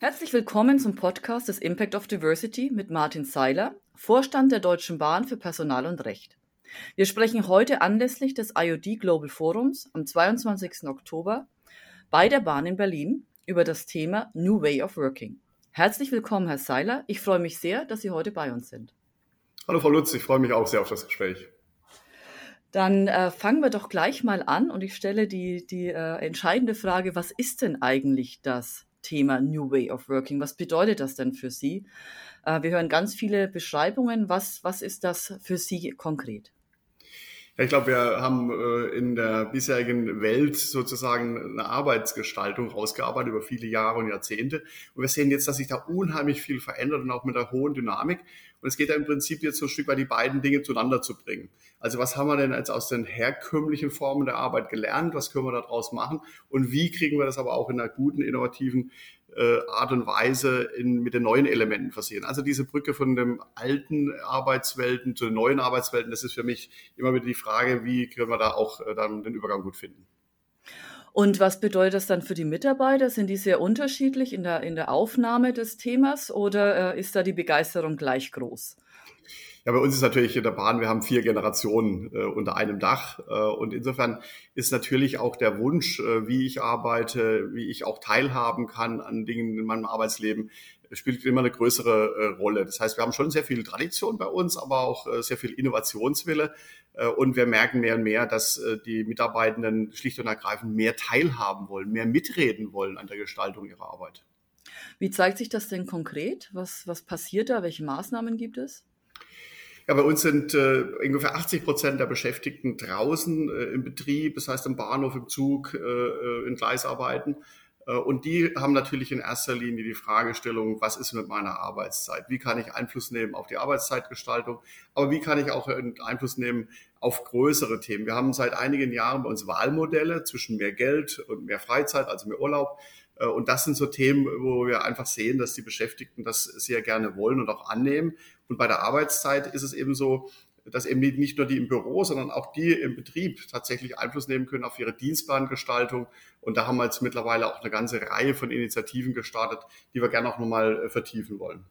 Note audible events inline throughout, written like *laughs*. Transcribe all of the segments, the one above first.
Herzlich willkommen zum Podcast des Impact of Diversity mit Martin Seiler, Vorstand der Deutschen Bahn für Personal und Recht. Wir sprechen heute anlässlich des IOD Global Forums am 22. Oktober bei der Bahn in Berlin über das Thema New Way of Working. Herzlich willkommen, Herr Seiler. Ich freue mich sehr, dass Sie heute bei uns sind. Hallo, Frau Lutz. Ich freue mich auch sehr auf das Gespräch. Dann äh, fangen wir doch gleich mal an und ich stelle die, die äh, entscheidende Frage, was ist denn eigentlich das Thema New Way of Working. Was bedeutet das denn für Sie? Äh, wir hören ganz viele Beschreibungen. Was, was ist das für Sie konkret? Ich glaube, wir haben äh, in der bisherigen Welt sozusagen eine Arbeitsgestaltung rausgearbeitet über viele Jahre und Jahrzehnte. Und wir sehen jetzt, dass sich da unheimlich viel verändert und auch mit einer hohen Dynamik. Und es geht ja im Prinzip jetzt so ein Stück weit, die beiden Dinge zueinander zu bringen. Also was haben wir denn jetzt aus den herkömmlichen Formen der Arbeit gelernt? Was können wir daraus machen? Und wie kriegen wir das aber auch in einer guten, innovativen äh, Art und Weise in, mit den neuen Elementen versehen. Also diese Brücke von den alten Arbeitswelten zu den neuen Arbeitswelten, das ist für mich immer wieder die Frage, wie können wir da auch äh, dann den Übergang gut finden. Und was bedeutet das dann für die Mitarbeiter? Sind die sehr unterschiedlich in der, in der Aufnahme des Themas oder äh, ist da die Begeisterung gleich groß? Ja, bei uns ist natürlich in der Bahn, wir haben vier Generationen äh, unter einem Dach. Äh, und insofern ist natürlich auch der Wunsch, äh, wie ich arbeite, wie ich auch teilhaben kann an Dingen in meinem Arbeitsleben, spielt immer eine größere äh, Rolle. Das heißt, wir haben schon sehr viel Tradition bei uns, aber auch äh, sehr viel Innovationswille. Äh, und wir merken mehr und mehr, dass die Mitarbeitenden schlicht und ergreifend mehr teilhaben wollen, mehr mitreden wollen an der Gestaltung ihrer Arbeit. Wie zeigt sich das denn konkret? Was, was passiert da? Welche Maßnahmen gibt es? Ja, bei uns sind äh, ungefähr 80 Prozent der Beschäftigten draußen äh, im Betrieb, das heißt im Bahnhof, im Zug, äh, äh, in Gleisarbeiten. Äh, und die haben natürlich in erster Linie die Fragestellung, was ist mit meiner Arbeitszeit? Wie kann ich Einfluss nehmen auf die Arbeitszeitgestaltung? Aber wie kann ich auch Einfluss nehmen auf größere Themen? Wir haben seit einigen Jahren bei uns Wahlmodelle zwischen mehr Geld und mehr Freizeit, also mehr Urlaub. Äh, und das sind so Themen, wo wir einfach sehen, dass die Beschäftigten das sehr gerne wollen und auch annehmen. Und bei der Arbeitszeit ist es eben so, dass eben nicht nur die im Büro, sondern auch die im Betrieb tatsächlich Einfluss nehmen können auf ihre Dienstplangestaltung. Und da haben wir jetzt mittlerweile auch eine ganze Reihe von Initiativen gestartet, die wir gerne auch nochmal äh, vertiefen wollen.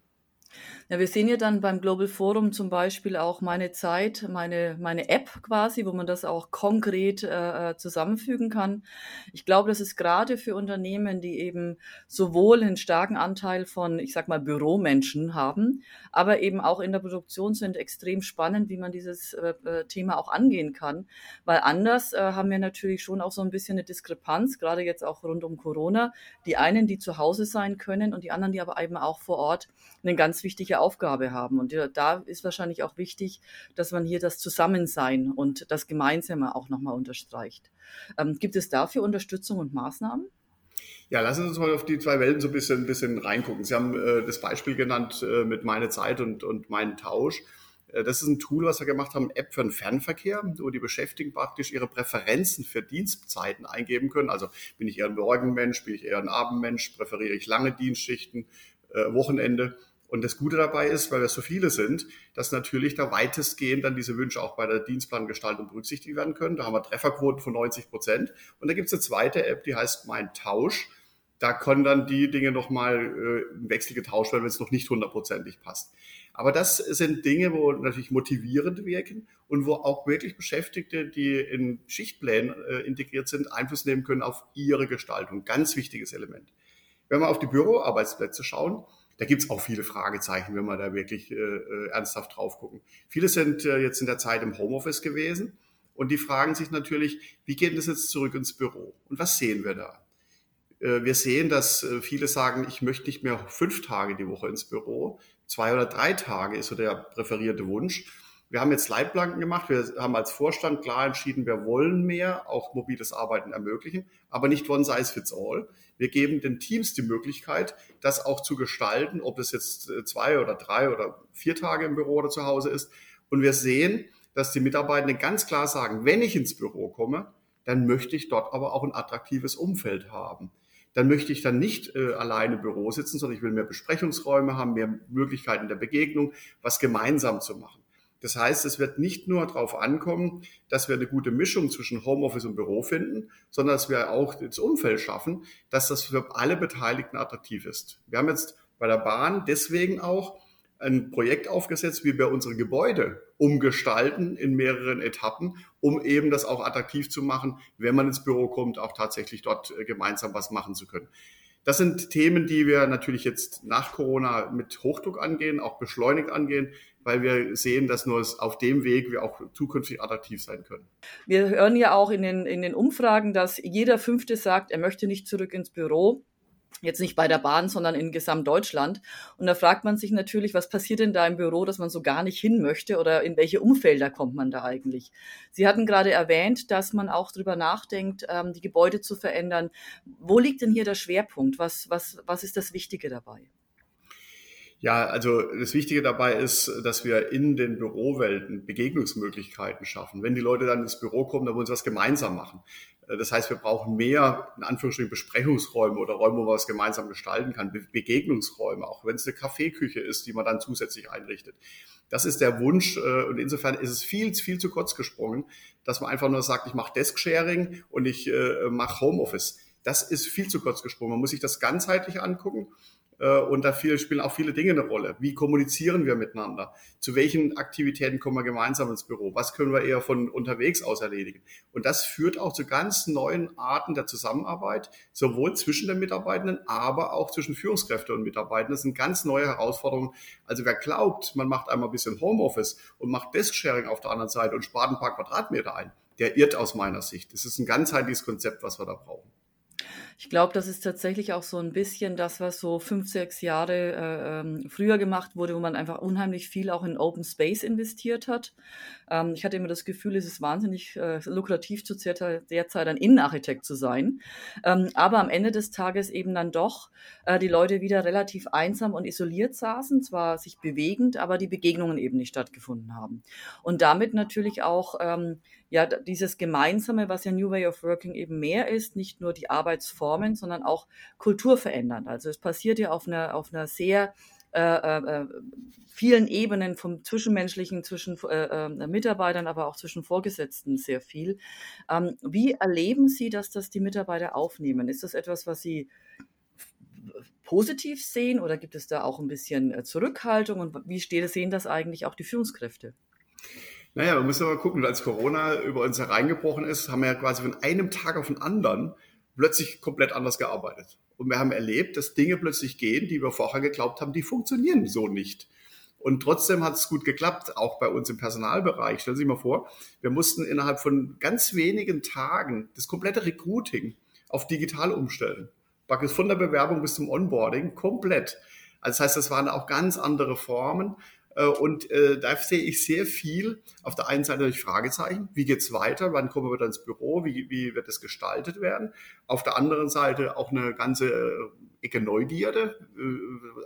Ja, wir sehen ja dann beim Global Forum zum Beispiel auch meine Zeit, meine, meine App quasi, wo man das auch konkret äh, äh, zusammenfügen kann. Ich glaube, das ist gerade für Unternehmen, die eben sowohl einen starken Anteil von, ich sag mal, Büromenschen haben, aber eben auch in der Produktion sind extrem spannend, wie man dieses äh, äh Thema auch angehen kann. Weil anders äh, haben wir natürlich schon auch so ein bisschen eine Diskrepanz, gerade jetzt auch rund um Corona. Die einen, die zu Hause sein können und die anderen, die aber eben auch vor Ort eine ganz wichtige Aufgabe haben. Und da ist wahrscheinlich auch wichtig, dass man hier das Zusammensein und das Gemeinsame auch nochmal unterstreicht. Ähm, gibt es dafür Unterstützung und Maßnahmen? Ja, lassen Sie uns mal auf die zwei Welten so ein bisschen, ein bisschen reingucken. Sie haben äh, das Beispiel genannt äh, mit Meine Zeit und, und Mein Tausch. Äh, das ist ein Tool, was wir gemacht haben, App für den Fernverkehr, wo die Beschäftigten praktisch ihre Präferenzen für Dienstzeiten eingeben können. Also bin ich eher ein Morgenmensch, bin ich eher ein Abendmensch, präferiere ich lange Dienstschichten, äh, Wochenende. Und das Gute dabei ist, weil wir so viele sind, dass natürlich da weitestgehend dann diese Wünsche auch bei der Dienstplangestaltung berücksichtigt werden können. Da haben wir Trefferquoten von 90 Prozent. Und da gibt es eine zweite App, die heißt Mein Tausch. Da können dann die Dinge nochmal äh, im Wechsel getauscht werden, wenn es noch nicht hundertprozentig passt. Aber das sind Dinge, wo natürlich motivierend wirken und wo auch wirklich Beschäftigte, die in Schichtplänen äh, integriert sind, Einfluss nehmen können auf ihre Gestaltung. Ganz wichtiges Element. Wenn wir auf die Büroarbeitsplätze schauen, da gibt's auch viele Fragezeichen, wenn wir da wirklich äh, äh, ernsthaft drauf gucken. Viele sind äh, jetzt in der Zeit im Homeoffice gewesen und die fragen sich natürlich, wie geht es jetzt zurück ins Büro? Und was sehen wir da? Äh, wir sehen, dass äh, viele sagen, ich möchte nicht mehr fünf Tage die Woche ins Büro. Zwei oder drei Tage ist so der präferierte Wunsch. Wir haben jetzt Leitplanken gemacht. Wir haben als Vorstand klar entschieden, wir wollen mehr, auch mobiles Arbeiten ermöglichen, aber nicht one size fits all. Wir geben den Teams die Möglichkeit, das auch zu gestalten, ob es jetzt äh, zwei oder drei oder vier Tage im Büro oder zu Hause ist. Und wir sehen, dass die Mitarbeitenden ganz klar sagen, wenn ich ins Büro komme, dann möchte ich dort aber auch ein attraktives Umfeld haben. Dann möchte ich dann nicht äh, alleine im Büro sitzen, sondern ich will mehr Besprechungsräume haben, mehr Möglichkeiten der Begegnung, was gemeinsam zu machen. Das heißt, es wird nicht nur darauf ankommen, dass wir eine gute Mischung zwischen Homeoffice und Büro finden, sondern dass wir auch das Umfeld schaffen, dass das für alle Beteiligten attraktiv ist. Wir haben jetzt bei der Bahn deswegen auch ein Projekt aufgesetzt, wie wir unsere Gebäude umgestalten in mehreren Etappen, um eben das auch attraktiv zu machen, wenn man ins Büro kommt, auch tatsächlich dort äh, gemeinsam was machen zu können. Das sind Themen, die wir natürlich jetzt nach Corona mit Hochdruck angehen, auch beschleunigt angehen, weil wir sehen, dass nur auf dem Weg wir auch zukünftig attraktiv sein können. Wir hören ja auch in den, in den Umfragen, dass jeder Fünfte sagt, er möchte nicht zurück ins Büro. Jetzt nicht bei der Bahn, sondern in Gesamtdeutschland. Und da fragt man sich natürlich, was passiert denn da im Büro, dass man so gar nicht hin möchte oder in welche Umfelder kommt man da eigentlich? Sie hatten gerade erwähnt, dass man auch darüber nachdenkt, ähm, die Gebäude zu verändern. Wo liegt denn hier der Schwerpunkt? Was, was, was ist das Wichtige dabei? Ja, also das Wichtige dabei ist, dass wir in den Bürowelten Begegnungsmöglichkeiten schaffen. Wenn die Leute dann ins Büro kommen, dann wollen sie was gemeinsam machen. Äh, das heißt, wir brauchen mehr, in Anführungsstrichen, Besprechungsräume oder Räume, wo man was gemeinsam gestalten kann, Begegnungsräume, auch wenn es eine Kaffeeküche ist, die man dann zusätzlich einrichtet. Das ist der Wunsch äh, und insofern ist es viel, viel zu kurz gesprungen, dass man einfach nur sagt, ich mache Desk-Sharing und ich äh, mache Homeoffice. Das ist viel zu kurz gesprungen. Man muss sich das ganzheitlich angucken und da spielen auch viele Dinge eine Rolle. Wie kommunizieren wir miteinander? Zu welchen Aktivitäten kommen wir gemeinsam ins Büro? Was können wir eher von unterwegs aus erledigen? Und das führt auch zu ganz neuen Arten der Zusammenarbeit, sowohl zwischen den Mitarbeitenden, aber auch zwischen Führungskräften und Mitarbeitenden. Das sind ganz neue Herausforderungen. Also wer glaubt, man macht einmal ein bisschen Homeoffice und macht Desk-Sharing auf der anderen Seite und spart ein paar Quadratmeter ein, der irrt aus meiner Sicht. Das ist ein ganzheitliches Konzept, was wir da brauchen. Ich glaube, das ist tatsächlich auch so ein bisschen das, was so fünf, sechs Jahre äh, ähm, früher gemacht wurde, wo man einfach unheimlich viel auch in Open Space investiert hat. Ähm, ich hatte immer das Gefühl, es ist wahnsinnig äh, lukrativ zu der Zeit ein Innenarchitekt zu sein. Ähm, aber am Ende des Tages eben dann doch äh, die Leute wieder relativ einsam und isoliert saßen, zwar sich bewegend, aber die Begegnungen eben nicht stattgefunden haben. Und damit natürlich auch ähm, ja, dieses Gemeinsame, was ja New Way of Working eben mehr ist, nicht nur die Arbeitsformen, sondern auch Kultur verändern. Also es passiert ja auf einer, auf einer sehr äh, äh, äh vielen Ebenen vom Zwischenmenschlichen, zwischen äh, äh, Mitarbeitern, aber auch zwischen Vorgesetzten sehr viel. Ähm, wie erleben Sie, dass das die Mitarbeiter aufnehmen? Ist das etwas, was Sie positiv sehen oder gibt es da auch ein bisschen äh, Zurückhaltung und wie steht, sehen das eigentlich auch die Führungskräfte? Naja, man muss aber gucken, als Corona über uns hereingebrochen ist, haben wir ja quasi von einem Tag auf den anderen plötzlich komplett anders gearbeitet. Und wir haben erlebt, dass Dinge plötzlich gehen, die wir vorher geglaubt haben, die funktionieren so nicht. Und trotzdem hat es gut geklappt, auch bei uns im Personalbereich. Stellen Sie sich mal vor, wir mussten innerhalb von ganz wenigen Tagen das komplette Recruiting auf digital umstellen. Von der Bewerbung bis zum Onboarding komplett. Also das heißt, das waren auch ganz andere Formen. Äh, und äh, da sehe ich sehr viel. Auf der einen Seite durch Fragezeichen. Wie geht's weiter? Wann kommen wir dann ins Büro? Wie, wie wird es gestaltet werden? Auf der anderen Seite auch eine ganze äh, Ecke Neugierde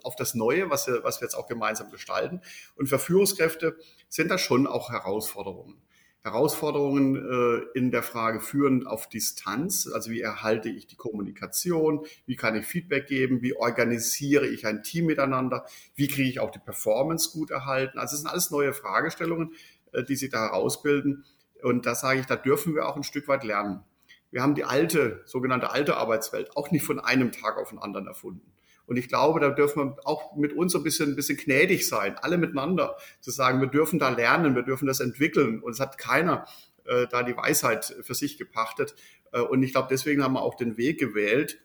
auf das Neue, was wir, was wir jetzt auch gemeinsam gestalten. Und für Führungskräfte sind das schon auch Herausforderungen. Herausforderungen äh, in der Frage führend auf Distanz, also wie erhalte ich die Kommunikation, wie kann ich Feedback geben, wie organisiere ich ein Team miteinander, wie kriege ich auch die Performance gut erhalten. Also es sind alles neue Fragestellungen, äh, die sich da herausbilden. Und da sage ich, da dürfen wir auch ein Stück weit lernen. Wir haben die alte, sogenannte alte Arbeitswelt auch nicht von einem Tag auf den anderen erfunden. Und ich glaube, da dürfen wir auch mit uns ein bisschen, ein bisschen gnädig sein, alle miteinander, zu sagen, wir dürfen da lernen, wir dürfen das entwickeln. Und es hat keiner äh, da die Weisheit für sich gepachtet. Äh, und ich glaube, deswegen haben wir auch den Weg gewählt,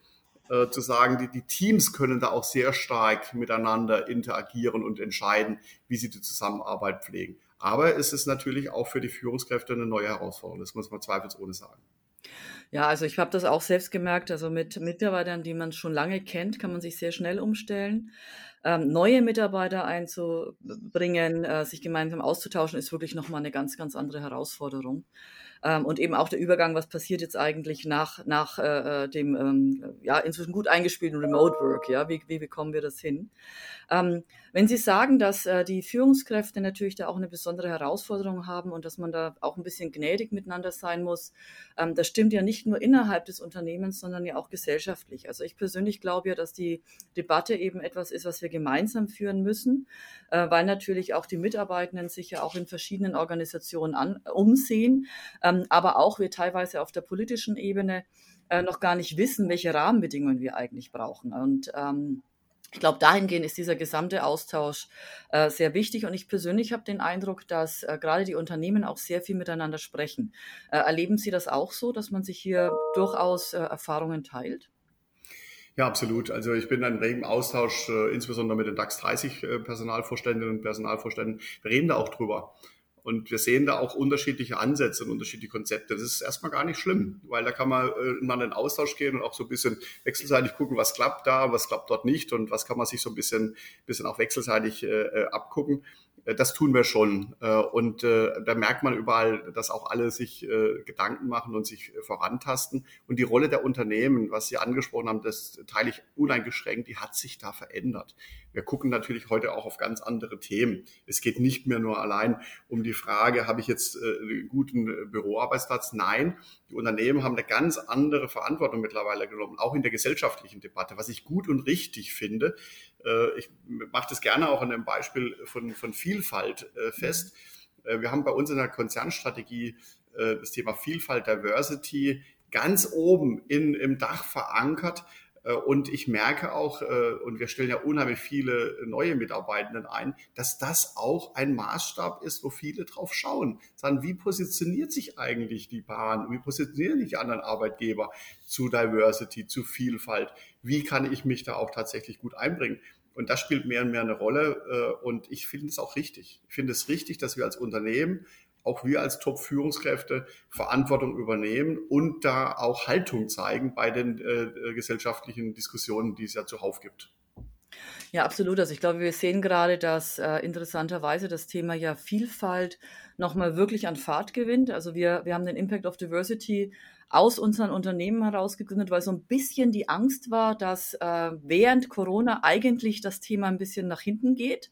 äh, zu sagen, die, die Teams können da auch sehr stark miteinander interagieren und entscheiden, wie sie die Zusammenarbeit pflegen. Aber es ist natürlich auch für die Führungskräfte eine neue Herausforderung, das muss man zweifelsohne sagen. Ja, also ich habe das auch selbst gemerkt. Also mit Mitarbeitern, die man schon lange kennt, kann man sich sehr schnell umstellen. Ähm, neue Mitarbeiter einzubringen, äh, sich gemeinsam auszutauschen, ist wirklich nochmal eine ganz, ganz andere Herausforderung. Ähm, und eben auch der Übergang, was passiert jetzt eigentlich nach, nach äh, äh dem ähm, ja, inzwischen gut eingespielten Remote Work, ja, wie, wie bekommen wir das hin? Wenn Sie sagen, dass äh, die Führungskräfte natürlich da auch eine besondere Herausforderung haben und dass man da auch ein bisschen gnädig miteinander sein muss, ähm, das stimmt ja nicht nur innerhalb des Unternehmens, sondern ja auch gesellschaftlich. Also ich persönlich glaube ja, dass die Debatte eben etwas ist, was wir gemeinsam führen müssen, äh, weil natürlich auch die Mitarbeitenden sich ja auch in verschiedenen Organisationen an, umsehen, ähm, aber auch wir teilweise auf der politischen Ebene äh, noch gar nicht wissen, welche Rahmenbedingungen wir eigentlich brauchen. Und ähm, ich glaube, dahingehend ist dieser gesamte Austausch äh, sehr wichtig und ich persönlich habe den Eindruck, dass äh, gerade die Unternehmen auch sehr viel miteinander sprechen. Äh, erleben Sie das auch so, dass man sich hier durchaus äh, Erfahrungen teilt? Ja, absolut. Also ich bin in regem Austausch, äh, insbesondere mit den DAX 30 äh, Personalvorständinnen und Personalvorständen. Wir reden da auch drüber. Und wir sehen da auch unterschiedliche Ansätze und unterschiedliche Konzepte. Das ist erstmal gar nicht schlimm, weil da kann man äh, mal in den Austausch gehen und auch so ein bisschen wechselseitig gucken, was klappt da, was klappt dort nicht und was kann man sich so ein bisschen, bisschen auch wechselseitig äh, äh abgucken. Äh, das tun wir schon. Und da merkt man überall, dass auch alle sich Gedanken machen und sich vorantasten. Und die Rolle der Unternehmen, was Sie angesprochen haben, das teile ich uneingeschränkt, die hat sich da verändert. Wir gucken natürlich heute auch auf ganz andere Themen. Es geht nicht mehr nur allein um die Frage, habe ich jetzt einen guten Büroarbeitsplatz? Nein, die Unternehmen haben eine ganz andere Verantwortung mittlerweile genommen, auch in der gesellschaftlichen Debatte, was ich gut und richtig finde. Äh, ich mache das gerne auch an einem Beispiel von, von Vielfalt äh, fest. Äh, wir haben bei uns in der Konzernstrategie das Thema Vielfalt, Diversity ganz oben in, im Dach verankert. Und ich merke auch, und wir stellen ja unheimlich viele neue Mitarbeitenden ein, dass das auch ein Maßstab ist, wo viele drauf schauen. Sagen, wie positioniert sich eigentlich die Bahn? Wie positionieren sich die anderen Arbeitgeber zu Diversity, zu Vielfalt? Wie kann ich mich da auch tatsächlich gut einbringen? Und das spielt mehr und mehr eine Rolle. Äh, und ich finde es auch richtig. Ich finde es richtig, dass wir als Unternehmen, auch wir als Top-Führungskräfte Verantwortung übernehmen und da auch Haltung zeigen bei den äh, gesellschaftlichen Diskussionen, die es ja zuhauf gibt. Ja, absolut. Also ich glaube, wir sehen gerade, dass äh, interessanterweise das Thema ja Vielfalt nochmal wirklich an Fahrt gewinnt. Also wir, wir haben den Impact of Diversity aus unseren Unternehmen heraus gegründet, weil so ein bisschen die Angst war, dass äh, während Corona eigentlich das Thema ein bisschen nach hinten geht.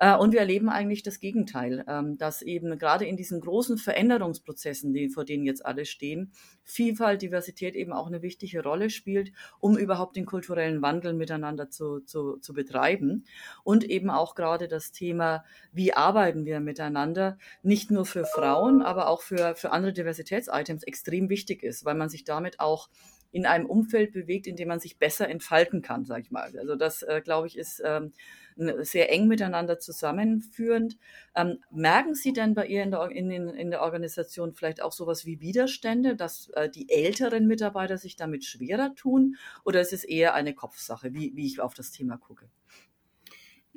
Äh, und wir erleben eigentlich das Gegenteil, ähm, dass eben gerade in diesen großen Veränderungsprozessen, die, vor denen jetzt alle stehen, Vielfalt, Diversität eben auch eine wichtige Rolle spielt, um überhaupt den kulturellen Wandel miteinander zu, zu, zu betreiben. Und eben auch gerade das Thema, wie arbeiten wir miteinander, nicht nur für Frauen, aber auch für, für andere Diversitätsitems extrem wichtig ist, weil man sich damit auch in einem Umfeld bewegt, in dem man sich besser entfalten kann, sage ich mal. Also das, äh, glaube ich, ist ähm, sehr eng miteinander zusammenführend. Ähm, merken Sie denn bei ihr in der, in, in der Organisation vielleicht auch sowas wie Widerstände, dass äh, die älteren Mitarbeiter sich damit schwerer tun? Oder ist es eher eine Kopfsache, wie, wie ich auf das Thema gucke?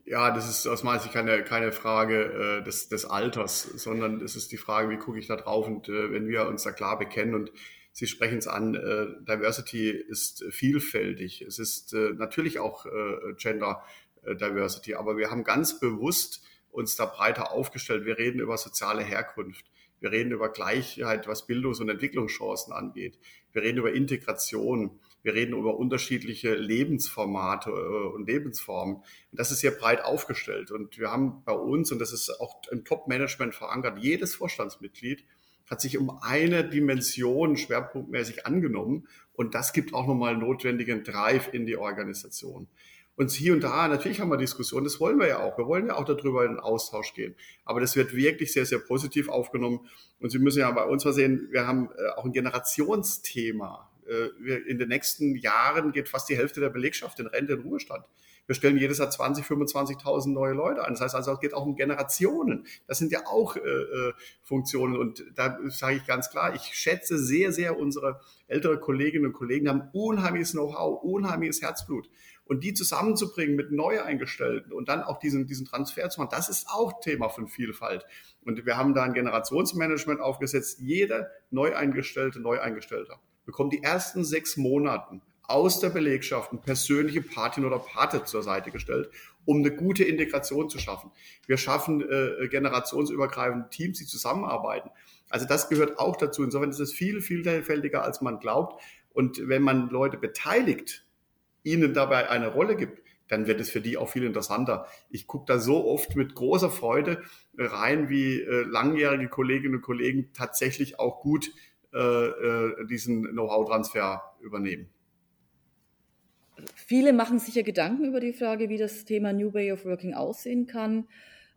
Ja, das ist aus meiner Sicht keine, keine Frage äh, des, des Alters, sondern es ist die Frage, wie gucke ich da drauf und äh, wenn wir uns da klar bekennen und Sie sprechen es an, äh, Diversity ist vielfältig. Es ist äh, natürlich auch äh, Gender äh, Diversity. Aber wir haben ganz bewusst uns da breiter aufgestellt. Wir reden über soziale Herkunft. Wir reden über Gleichheit, was Bildungs- und Entwicklungschancen angeht. Wir reden über Integration. Wir reden über unterschiedliche Lebensformate äh, und Lebensformen. Und das ist hier breit aufgestellt. Und wir haben bei uns, und das ist auch im Top-Management verankert, jedes Vorstandsmitglied hat sich um eine Dimension schwerpunktmäßig angenommen. Und das gibt auch nochmal notwendigen Drive in die Organisation. Und hier und da, natürlich haben wir Diskussionen, das wollen wir ja auch. Wir wollen ja auch darüber in den Austausch gehen. Aber das wird wirklich sehr, sehr positiv aufgenommen. Und Sie müssen ja bei uns mal sehen, wir haben äh, auch ein Generationsthema. Äh, in den nächsten Jahren geht fast die Hälfte der Belegschaft in Rente und Ruhestand. Wir stellen jedes Jahr 20, 25.000 neue Leute an. Das heißt also, es geht auch um Generationen. Das sind ja auch äh, äh, Funktionen. Und da sage ich ganz klar, ich schätze sehr, sehr unsere ältere Kolleginnen und Kollegen, haben unheimliches Know-how, unheimliches Herzblut. Und die zusammenzubringen mit Neueingestellten und dann auch diesen, diesen Transfer zu machen, das ist auch Thema von Vielfalt. Und wir haben da ein Generationsmanagement aufgesetzt. Jeder Neueingestellte, Neueingestellter bekommt die ersten sechs Monaten aus der Belegschaft eine persönliche Patin oder Pate zur Seite gestellt, um eine gute Integration zu schaffen. Wir schaffen äh, generationsübergreifende Teams, die zusammenarbeiten. Also das gehört auch dazu. Insofern ist es viel vielfältiger, als man glaubt. Und wenn man Leute beteiligt, ihnen dabei eine Rolle gibt, dann wird es für die auch viel interessanter. Ich gucke da so oft mit großer Freude rein, wie äh, langjährige Kolleginnen und Kollegen tatsächlich auch gut äh, äh, diesen Know-how-Transfer übernehmen. Viele machen sich ja Gedanken über die Frage, wie das Thema New Way of Working aussehen kann.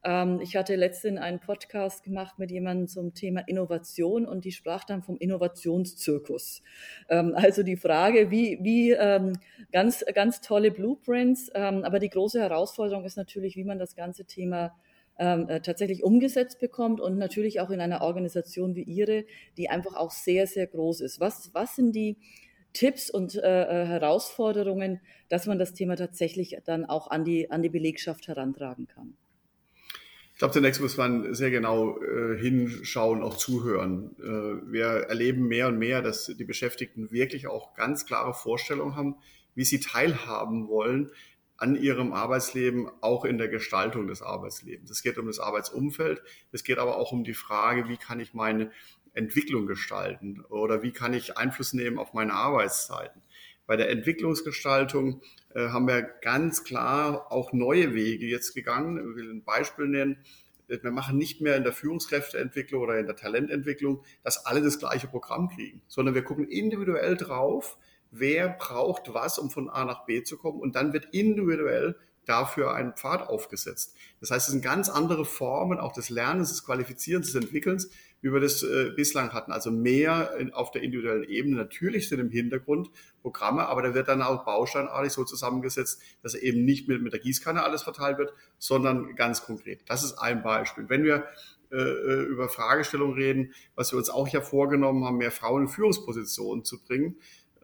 Ähm, ich hatte letztens einen Podcast gemacht mit jemandem zum Thema Innovation und die sprach dann vom Innovationszirkus. Ähm, also die Frage, wie, wie ähm, ganz, ganz tolle Blueprints, aber die große Herausforderung ist natürlich, wie man das ganze Thema äh, tatsächlich umgesetzt bekommt und natürlich auch in einer Organisation wie Ihre, die einfach auch sehr, sehr groß ist. Was, was sind die Tipps und äh, äh Herausforderungen, dass man das Thema tatsächlich dann auch an die, an die Belegschaft herantragen kann? Ich glaube, zunächst muss man sehr genau äh, hinschauen, auch zuhören. Äh, wir erleben mehr und mehr, dass die Beschäftigten wirklich auch ganz klare Vorstellungen haben, wie sie teilhaben wollen an ihrem Arbeitsleben, auch in der Gestaltung des Arbeitslebens. Es geht um das Arbeitsumfeld, es geht aber auch um die Frage, wie kann ich meine Entwicklung gestalten oder wie kann ich Einfluss nehmen auf meine Arbeitszeiten. Bei der Entwicklungsgestaltung äh, haben wir ganz klar auch neue Wege jetzt gegangen. Ich will ein Beispiel nennen. Wir machen nicht mehr in der Führungskräfteentwicklung oder in der Talententwicklung, dass alle das gleiche Programm kriegen, sondern wir gucken individuell drauf, wer braucht was, um von A nach B zu kommen. Und dann wird individuell dafür ein Pfad aufgesetzt. Das heißt, es sind ganz andere Formen auch des Lernens, des Qualifizierens, des Entwickelns, wie wir das äh, bislang hatten. Also mehr in, auf der individuellen Ebene. Natürlich sind im Hintergrund Programme, aber da wird dann auch bausteinartig so zusammengesetzt, dass eben nicht mit, mit der Gießkanne alles verteilt wird, sondern ganz konkret. Das ist ein Beispiel. Wenn wir äh, äh über Fragestellungen reden, was wir uns auch ja vorgenommen haben, mehr Frauen in Führungspositionen zu bringen,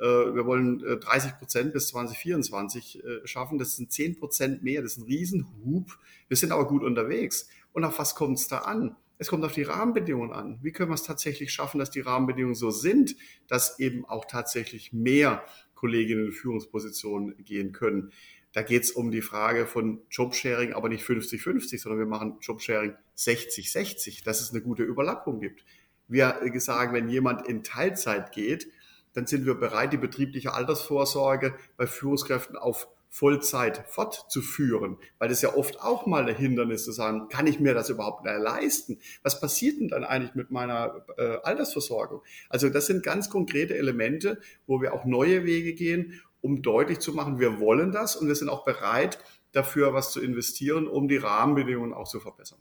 wir wollen 30 äh, Prozent bis 2024 äh, schaffen. Das sind 10 Prozent mehr. Das ist ein Riesenhub. Wir sind aber gut unterwegs. Und auf was kommt es da an? Es kommt auf die Rahmenbedingungen an. Wie können wir es tatsächlich schaffen, dass die Rahmenbedingungen so sind, dass eben auch tatsächlich mehr Kolleginnen in Führungspositionen gehen können? Da geht es um die Frage von Jobsharing, aber nicht 50-50, sondern wir machen Jobsharing 60-60, dass es eine gute Überlappung gibt. Wir sagen, wenn jemand in Teilzeit geht, dann sind wir bereit, die betriebliche Altersvorsorge bei Führungskräften auf Vollzeit fortzuführen, weil das ja oft auch mal ein Hindernis zu sagen, kann ich mir das überhaupt leisten? Was passiert denn dann eigentlich mit meiner äh, Altersversorgung? Also das sind ganz konkrete Elemente, wo wir auch neue Wege gehen, um deutlich zu machen, wir wollen das und wir sind auch bereit, dafür was zu investieren, um die Rahmenbedingungen auch zu verbessern.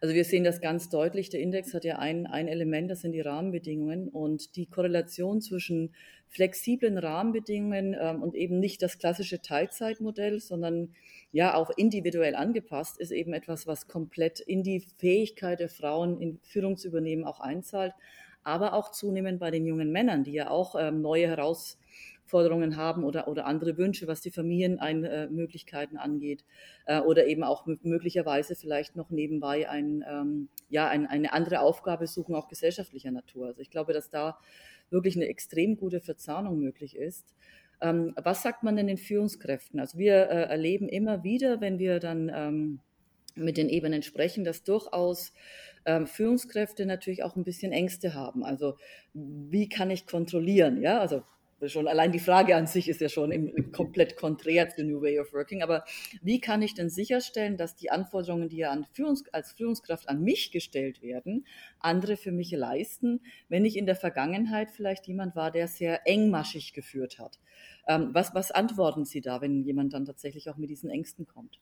Also wir sehen das ganz deutlich. Der Index hat ja ein, ein Element, das sind die Rahmenbedingungen und die Korrelation zwischen flexiblen Rahmenbedingungen ähm, und eben nicht das klassische Teilzeitmodell, sondern ja auch individuell angepasst, ist eben etwas, was komplett in die Fähigkeit der Frauen in Führungsübernehmen auch einzahlt, aber auch zunehmend bei den jungen Männern, die ja auch ähm, neue Herausforderungen Forderungen haben oder, oder andere Wünsche, was die Familienmöglichkeiten angeht. Äh, oder eben auch möglicherweise vielleicht noch nebenbei ein, ähm, ja, ein, eine andere Aufgabe suchen, auch gesellschaftlicher Natur. Also ich glaube, dass da wirklich eine extrem gute Verzahnung möglich ist. Ähm, was sagt man denn den Führungskräften? Also wir äh, erleben immer wieder, wenn wir dann ähm, mit den Ebenen sprechen, dass durchaus ähm, Führungskräfte natürlich auch ein bisschen Ängste haben. Also wie kann ich kontrollieren? Ja, also schon allein die Frage an sich ist ja schon im, komplett konträr zu New Way of Working. Aber wie kann ich denn sicherstellen, dass die Anforderungen, die ja an Führungs als Führungskraft an mich gestellt werden, andere für mich leisten, wenn ich in der Vergangenheit vielleicht jemand war, der sehr engmaschig geführt hat? Ähm, was, was antworten Sie da, wenn jemand dann tatsächlich auch mit diesen Ängsten kommt?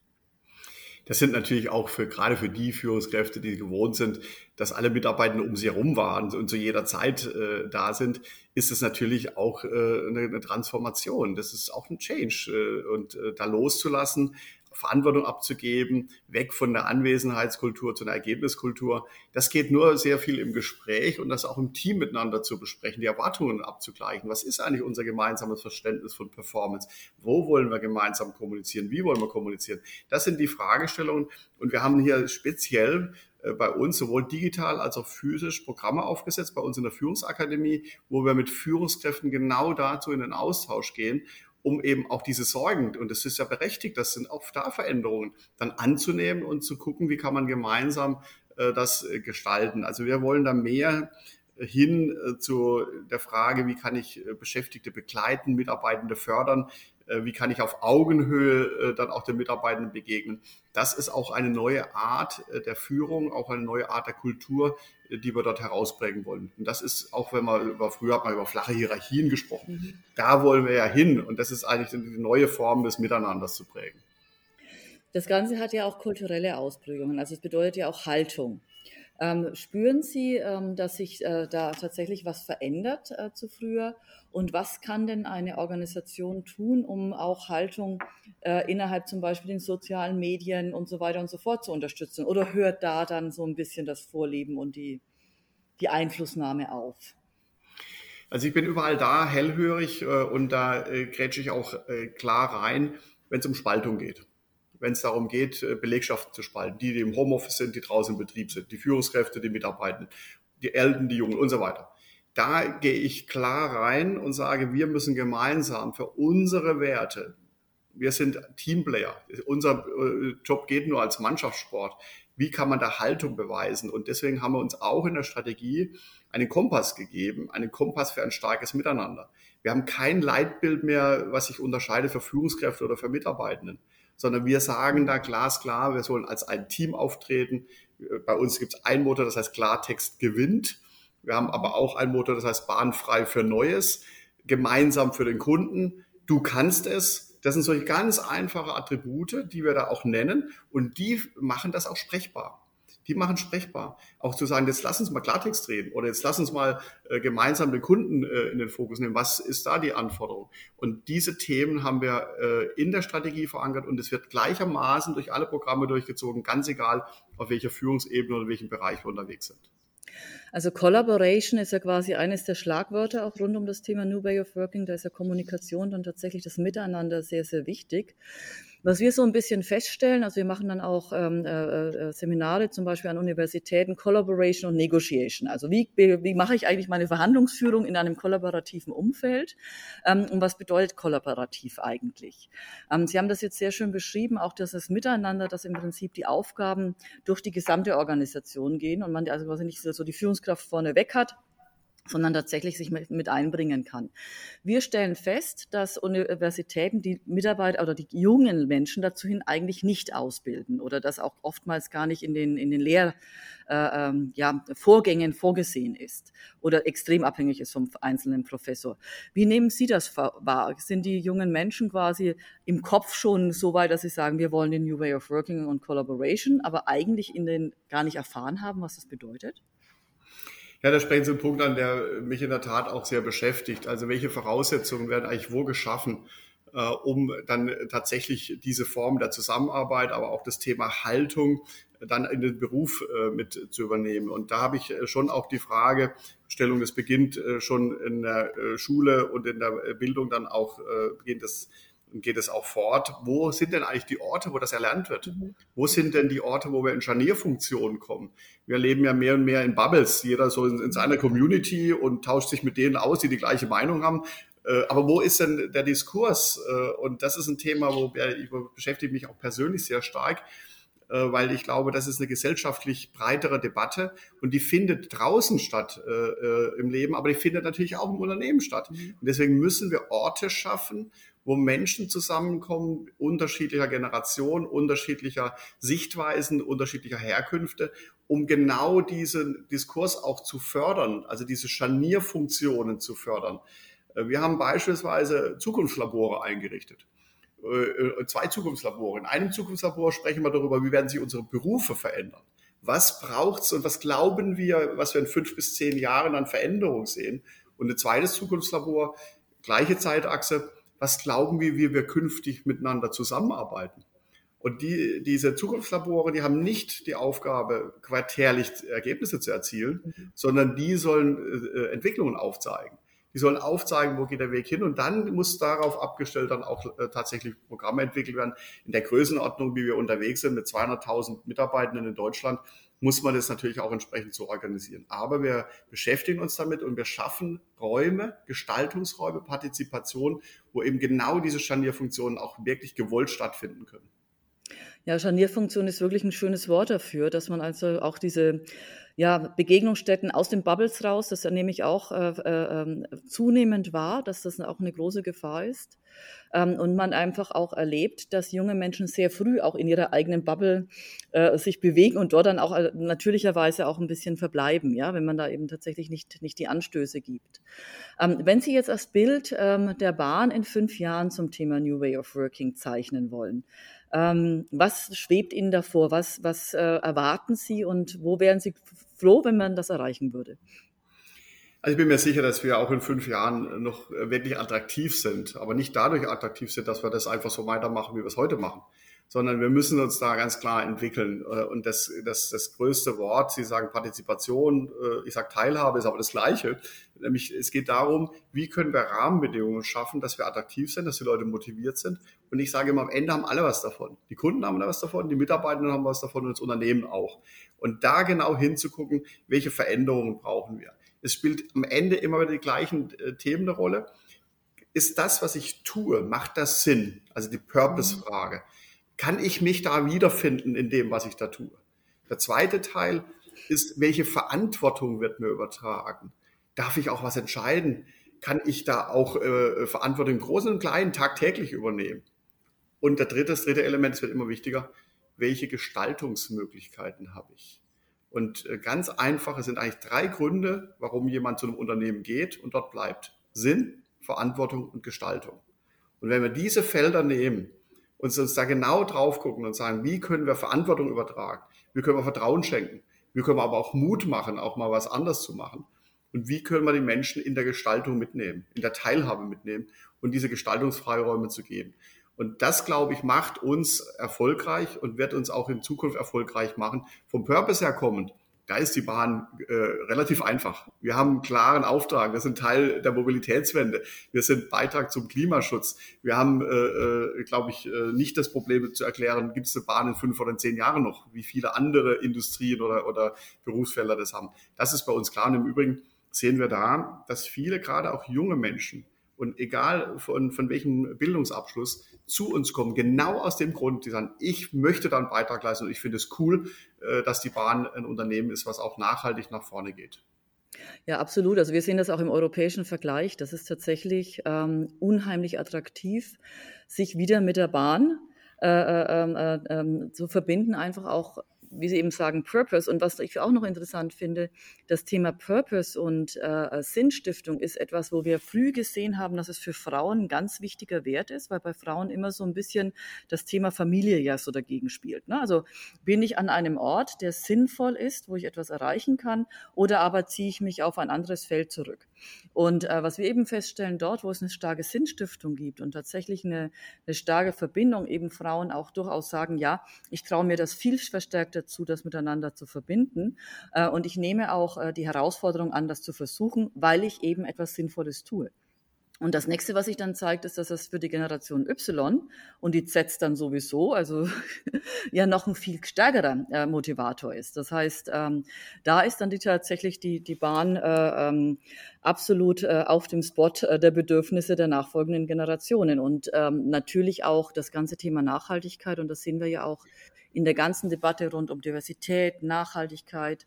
Das sind natürlich auch für, gerade für die Führungskräfte, die gewohnt sind, dass alle Mitarbeitenden um sie herum waren und zu jeder Zeit äh, da sind, ist es natürlich auch äh, eine, eine, Transformation. Das ist auch ein Change. Äh, und äh, da loszulassen, Verantwortung abzugeben, weg von der Anwesenheitskultur zu einer Ergebniskultur. Das geht nur sehr viel im Gespräch und das auch im Team miteinander zu besprechen, die Erwartungen abzugleichen. Was ist eigentlich unser gemeinsames Verständnis von Performance? Wo wollen wir gemeinsam kommunizieren? Wie wollen wir kommunizieren? Das sind die Fragestellungen und wir haben hier speziell äh, bei uns sowohl digital als auch physisch Programme aufgesetzt, bei uns in der Führungsakademie, wo wir mit Führungskräften genau dazu in den Austausch gehen, um eben auch diese Sorgen, und das ist ja berechtigt, das sind auch da Veränderungen, dann anzunehmen und zu gucken, wie kann man gemeinsam äh, das äh, gestalten. Also wir wollen da mehr hin äh, zu der Frage, wie kann ich äh, Beschäftigte begleiten, Mitarbeitende fördern, äh, wie kann ich auf Augenhöhe dann auch den Mitarbeitenden begegnen. Das ist auch eine neue Art der Führung, auch eine neue Art der Kultur, die wir dort herausprägen wollen. Und das ist auch, wenn man über, früher hat man über flache Hierarchien gesprochen. Mhm. Da wollen wir ja hin. Und das ist eigentlich die neue Form des Miteinanders zu prägen. Das Ganze hat ja auch kulturelle Ausprägungen. Also es bedeutet ja auch Haltung. Ähm, spüren Sie, ähm, dass sich äh, da tatsächlich was verändert äh, zu früher? Und was kann denn eine Organisation tun, um auch Haltung äh, innerhalb zum Beispiel den sozialen Medien und so weiter und so fort zu unterstützen? Oder hört da dann so ein bisschen das Vorleben und die, die Einflussnahme auf? Also ich bin überall da hellhörig äh, und da äh, grätsche ich auch äh, klar rein, wenn es um Spaltung geht wenn es darum geht, äh, Belegschaften zu spalten. Die, die im Homeoffice sind, die draußen im Betrieb sind, die Führungskräfte, die Mitarbeitenden, die Eltern, die Jungen und so weiter. Da gehe ich klar rein und sage, wir müssen gemeinsam für unsere Werte, wir sind Teamplayer, unser äh, Job geht nur als Mannschaftssport. Wie kann man da Haltung beweisen? Und deswegen haben wir uns auch in der Strategie einen Kompass gegeben, einen Kompass für ein starkes Miteinander. Wir haben kein Leitbild mehr, was sich unterscheidet für Führungskräfte oder für Mitarbeitenden sondern wir sagen da glasklar, wir sollen als ein Team auftreten. Bei uns gibt es ein Motor, das heißt Klartext gewinnt. Wir haben aber auch ein Motor, das heißt bahnfrei für Neues, gemeinsam für den Kunden. Du kannst es. Das sind solche ganz einfache Attribute, die wir da auch nennen und die machen das auch sprechbar die machen sprechbar. Auch zu sagen, jetzt lass uns mal Klartext reden oder jetzt lass uns mal äh, gemeinsam den Kunden äh, in den Fokus nehmen. Was ist da die Anforderung? Und diese Themen haben wir äh, in der Strategie verankert und es wird gleichermaßen durch alle Programme durchgezogen, ganz egal, auf welcher Führungsebene oder welchem Bereich wir unterwegs sind. Also Collaboration ist ja quasi eines der Schlagwörter auch rund um das Thema New Way of Working. Da ist ja Kommunikation dann tatsächlich das Miteinander sehr, sehr wichtig. Was wir so ein bisschen feststellen, also wir machen dann auch ähm, äh, äh, Seminare zum Beispiel an Universitäten, Collaboration und Negotiation. Also wie, wie mache ich eigentlich meine Verhandlungsführung in einem kollaborativen Umfeld? Ähm, und was bedeutet kollaborativ eigentlich? Ähm, Sie haben das jetzt sehr schön beschrieben, auch dass das Miteinander, dass im Prinzip die Aufgaben durch die gesamte Organisation gehen und man also quasi nicht so die Führungskraft vorne weg hat, sondern tatsächlich sich mit, einbringen kann. Wir stellen fest, dass Universitäten die Mitarbeiter oder die jungen Menschen dazu hin eigentlich nicht ausbilden oder das auch oftmals gar nicht in den, in den Lehr, äh, ähm, ja, Vorgängen vorgesehen ist oder extrem abhängig ist vom einzelnen Professor. Wie nehmen Sie das wahr? Sind die jungen Menschen quasi im Kopf schon so weit, dass sie sagen, wir wollen den New Way of Working und Collaboration, aber eigentlich in den gar nicht erfahren haben, was das bedeutet? Ja, da sprechen Sie einen Punkt an, der mich in der Tat auch sehr beschäftigt. Also welche Voraussetzungen werden eigentlich wo geschaffen, äh, um dann tatsächlich diese Form der Zusammenarbeit, aber auch das Thema Haltung dann in den Beruf äh, mit zu übernehmen. Und da habe ich äh, schon auch die Fragestellung, das beginnt äh, schon in der äh, Schule und in der Bildung dann auch, äh, beginnt das geht es auch fort. Wo sind denn eigentlich die Orte, wo das erlernt wird? Mhm. Wo sind denn die Orte, wo wir in Scharnierfunktionen kommen? Wir leben ja mehr und mehr in Bubbles, jeder so in, in seiner Community und tauscht sich mit denen aus, die die gleiche Meinung haben. Äh, aber wo ist denn der Diskurs? Äh, und das ist ein Thema, wo ich beschäftige mich auch persönlich sehr stark, äh, weil ich glaube, das ist eine gesellschaftlich breitere Debatte und die findet draußen statt im Leben, aber die findet natürlich auch im Unternehmen statt. Mhm. Und deswegen müssen wir Orte schaffen, wo Menschen zusammenkommen, unterschiedlicher Generationen, unterschiedlicher Sichtweisen, unterschiedlicher Herkünfte, um genau diesen Diskurs auch zu fördern, also diese Scharnierfunktionen zu fördern. Äh, wir haben beispielsweise Zukunftslabore eingerichtet. Äh, zwei Zukunftslabore. In einem Zukunftslabor sprechen wir darüber, wie werden sich unsere Berufe verändern. Was braucht's und was glauben wir, was wir in fünf bis zehn Jahren an Veränderung sehen? Und ein zweites Zukunftslabor, gleiche Zeitachse, was glauben wir, wie wir künftig miteinander zusammenarbeiten. Und die, diese Zukunftslabore, die haben nicht die Aufgabe, quartärlich Ergebnisse zu erzielen, mhm. sondern die sollen äh, Entwicklungen aufzeigen. Die sollen aufzeigen, wo geht der Weg hin. Und dann muss darauf abgestellt dann auch äh, tatsächlich Programme entwickelt werden. In der Größenordnung, wie wir unterwegs sind, mit 200.000 Mitarbeitenden in Deutschland, muss man das natürlich auch entsprechend so organisieren. Aber wir beschäftigen uns damit und wir schaffen Räume, Gestaltungsräume, Partizipation, wo eben genau diese Scharnierfunktionen auch wirklich gewollt stattfinden können. Ja, Scharnierfunktion ist wirklich ein schönes Wort dafür, dass man also auch diese ja, Begegnungsstätten aus den Bubbles raus, das nehme ich auch äh, äh, zunehmend wahr, dass das auch eine große Gefahr ist. Ähm, und man einfach auch erlebt, dass junge Menschen sehr früh auch in ihrer eigenen Bubble äh, sich bewegen und dort dann auch äh, natürlicherweise auch ein bisschen verbleiben, ja, wenn man da eben tatsächlich nicht, nicht die Anstöße gibt. Ähm, wenn Sie jetzt das Bild ähm, der Bahn in fünf Jahren zum Thema New Way of Working zeichnen wollen, ähm, was schwebt Ihnen davor? Was, was äh, erwarten Sie und wo wären Sie froh, wenn man das erreichen würde? Also ich bin mir sicher, dass wir auch in fünf Jahren noch wirklich attraktiv sind, aber nicht dadurch attraktiv sind, dass wir das einfach so weitermachen, wie wir es heute machen, sondern wir müssen uns da ganz klar entwickeln. Äh, und das, das, das größte Wort, Sie sagen Partizipation, äh, ich sage Teilhabe, ist aber das Gleiche. Nämlich es geht darum, wie können wir Rahmenbedingungen schaffen, dass wir attraktiv sind, dass die Leute motiviert sind. Und ich sage immer, am Ende haben alle was davon. Die Kunden haben was davon, die Mitarbeitenden haben was davon und das Unternehmen auch. Und da genau hinzugucken, welche Veränderungen brauchen wir. Es spielt am Ende immer wieder die gleichen äh, Themen eine Rolle. Ist das, was ich tue, macht das Sinn? Also die Purpose-Frage. Mhm kann ich mich da wiederfinden in dem, was ich da tue? Der zweite Teil ist, welche Verantwortung wird mir übertragen? Darf ich auch was entscheiden? Kann ich da auch äh, Verantwortung im Großen und Kleinen tagtäglich übernehmen? Und der dritte, das dritte Element, es wird immer wichtiger, welche Gestaltungsmöglichkeiten habe ich? Und äh, ganz einfach, es sind eigentlich drei Gründe, warum jemand zu einem Unternehmen geht und dort bleibt. Sinn, Verantwortung und Gestaltung. Und wenn wir diese Felder nehmen, und uns da genau drauf gucken und sagen, wie können wir Verantwortung übertragen? Wie können wir Vertrauen schenken? Wie können wir aber auch Mut machen, auch mal was anders zu machen? Und wie können wir die Menschen in der Gestaltung mitnehmen, in der Teilhabe mitnehmen und diese Gestaltungsfreiräume zu geben? Und das, glaube ich, macht uns erfolgreich und wird uns auch in Zukunft erfolgreich machen. Vom Purpose her kommend da ist die Bahn äh, relativ einfach. Wir haben einen klaren Auftrag. Wir sind Teil der Mobilitätswende. Wir sind Beitrag zum Klimaschutz. Wir haben, äh, äh, glaube ich, äh, nicht das Problem zu erklären, gibt es eine Bahn in fünf oder in zehn Jahren noch, wie viele andere Industrien oder, oder Berufsfelder das haben. Das ist bei uns klar. Und im Übrigen sehen wir da, dass viele, gerade auch junge Menschen, und egal von, von welchem Bildungsabschluss zu uns kommen, genau aus dem Grund, die sagen, ich möchte da einen Beitrag leisten und ich finde es cool, äh, dass die Bahn ein Unternehmen ist, was auch nachhaltig nach vorne geht. Ja, absolut. Also wir sehen das auch im europäischen Vergleich. Das ist tatsächlich ähm, unheimlich attraktiv, sich wieder mit der Bahn äh, äh, äh, ähm, zu verbinden, einfach auch wie Sie eben sagen, Purpose. Und was ich auch noch interessant finde, das Thema Purpose und äh, Sinnstiftung ist etwas, wo wir früh gesehen haben, dass es für Frauen ein ganz wichtiger Wert ist, weil bei Frauen immer so ein bisschen das Thema Familie ja so dagegen spielt. Ne? Also bin ich an einem Ort, der sinnvoll ist, wo ich etwas erreichen kann, oder aber ziehe ich mich auf ein anderes Feld zurück? Und äh, was wir eben feststellen, dort, wo es eine starke Sinnstiftung gibt und tatsächlich eine, eine starke Verbindung, eben Frauen auch durchaus sagen, ja, ich traue mir das viel verstärkter zu, das miteinander zu verbinden. Äh, und ich nehme auch äh, die Herausforderung an, das zu versuchen, weil ich eben etwas Sinnvolles tue. Und das nächste, was sich dann zeigt, ist, dass das für die Generation Y und die Z dann sowieso, also *laughs* ja noch ein viel stärkerer äh, Motivator ist. Das heißt, ähm, da ist dann die, tatsächlich die, die Bahn äh, ähm, absolut äh, auf dem Spot äh, der Bedürfnisse der nachfolgenden Generationen. Und ähm, natürlich auch das ganze Thema Nachhaltigkeit, und das sehen wir ja auch in der ganzen Debatte rund um Diversität, Nachhaltigkeit,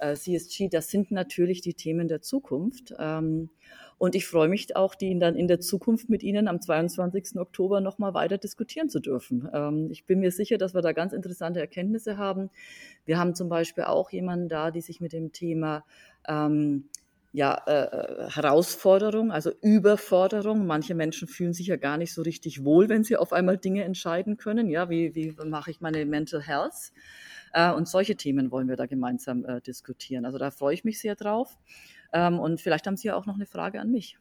äh, CSG, das sind natürlich die Themen der Zukunft. Ähm, und ich freue mich auch, die dann in der Zukunft mit Ihnen am 22. Oktober nochmal weiter diskutieren zu dürfen. Ähm, ich bin mir sicher, dass wir da ganz interessante Erkenntnisse haben. Wir haben zum Beispiel auch jemanden da, die sich mit dem Thema ähm, ja, äh, Herausforderung, also Überforderung. Manche Menschen fühlen sich ja gar nicht so richtig wohl, wenn sie auf einmal Dinge entscheiden können. Ja, wie, wie mache ich meine Mental Health? Äh, und solche Themen wollen wir da gemeinsam äh, diskutieren. Also da freue ich mich sehr drauf. Ähm, und vielleicht haben Sie ja auch noch eine Frage an mich.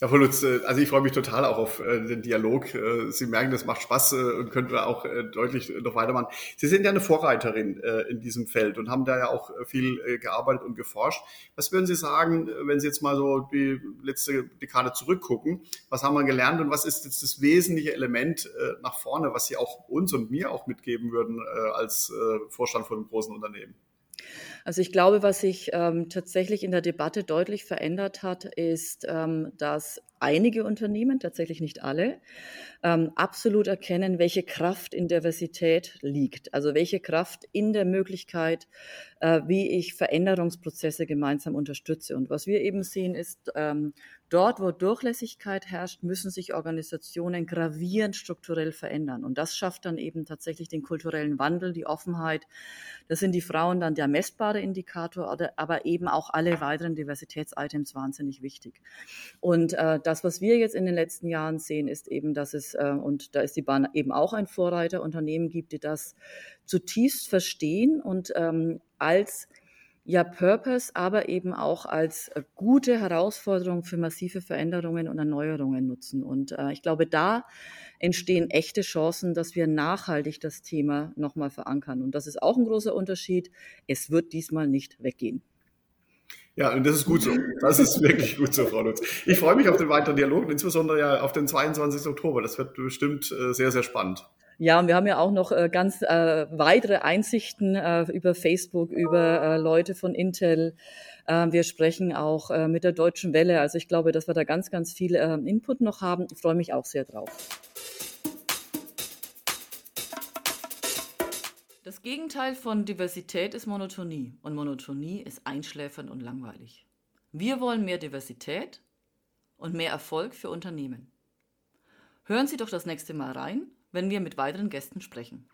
Ja, Frau Lutz, äh, also ich freue mich total auch auf äh, den Dialog. Äh, Sie merken, das macht Spaß und können wir auch deutlich noch weitermachen. Sie sind ja eine Vorreiterin in diesem Feld und haben da ja auch viel gearbeitet und geforscht. Was würden Sie sagen, wenn Sie jetzt mal so die letzte Dekade zurückgucken? Was haben wir gelernt und was ist jetzt das wesentliche Element nach vorne, was Sie auch uns und mir auch mitgeben würden als Vorstand von einem großen Unternehmen? Also ich glaube, was sich ähm, tatsächlich in der Debatte deutlich verändert hat, ist, ähm, dass einige Unternehmen, tatsächlich nicht alle, ähm, absolut erkennen, welche Kraft in Diversität liegt. Also welche Kraft in der Möglichkeit, äh, wie ich Veränderungsprozesse gemeinsam unterstütze. Und was wir eben sehen, ist, ähm, Dort, wo Durchlässigkeit herrscht, müssen sich Organisationen gravierend strukturell verändern. Und das schafft dann eben tatsächlich den kulturellen Wandel, die Offenheit. Das sind die Frauen dann der messbare Indikator, aber eben auch alle weiteren Diversitätsitems wahnsinnig wichtig. Und äh, das, was wir jetzt in den letzten Jahren sehen, ist eben, dass es, äh, und da ist die Bahn eben auch ein Vorreiter, Unternehmen gibt, die das zutiefst verstehen und ähm, als ja Purpose, aber eben auch als äh, gute Herausforderung für massive Veränderungen und Erneuerungen nutzen. Und äh, ich glaube, da entstehen echte Chancen, dass wir nachhaltig das Thema nochmal verankern. Und das ist auch ein großer Unterschied. Es wird diesmal nicht weggehen. Ja, und das ist gut so. Das ist wirklich gut so, Frau Lutz. Ich freue mich auf den weiteren Dialog und insbesondere ja auf den 22. Oktober. Das wird bestimmt äh, sehr, sehr spannend. Ja, und wir haben ja auch noch äh, ganz äh, weitere Einsichten äh, über Facebook, über äh, Leute von Intel. Äh, wir sprechen auch äh, mit der Deutschen Welle. Also ich glaube, dass wir da ganz, ganz viel äh, Input noch haben. Ich freue mich auch sehr drauf. Das Gegenteil von Diversität ist Monotonie. Und Monotonie ist einschläfernd und langweilig. Wir wollen mehr Diversität und mehr Erfolg für Unternehmen. Hören Sie doch das nächste Mal rein wenn wir mit weiteren Gästen sprechen.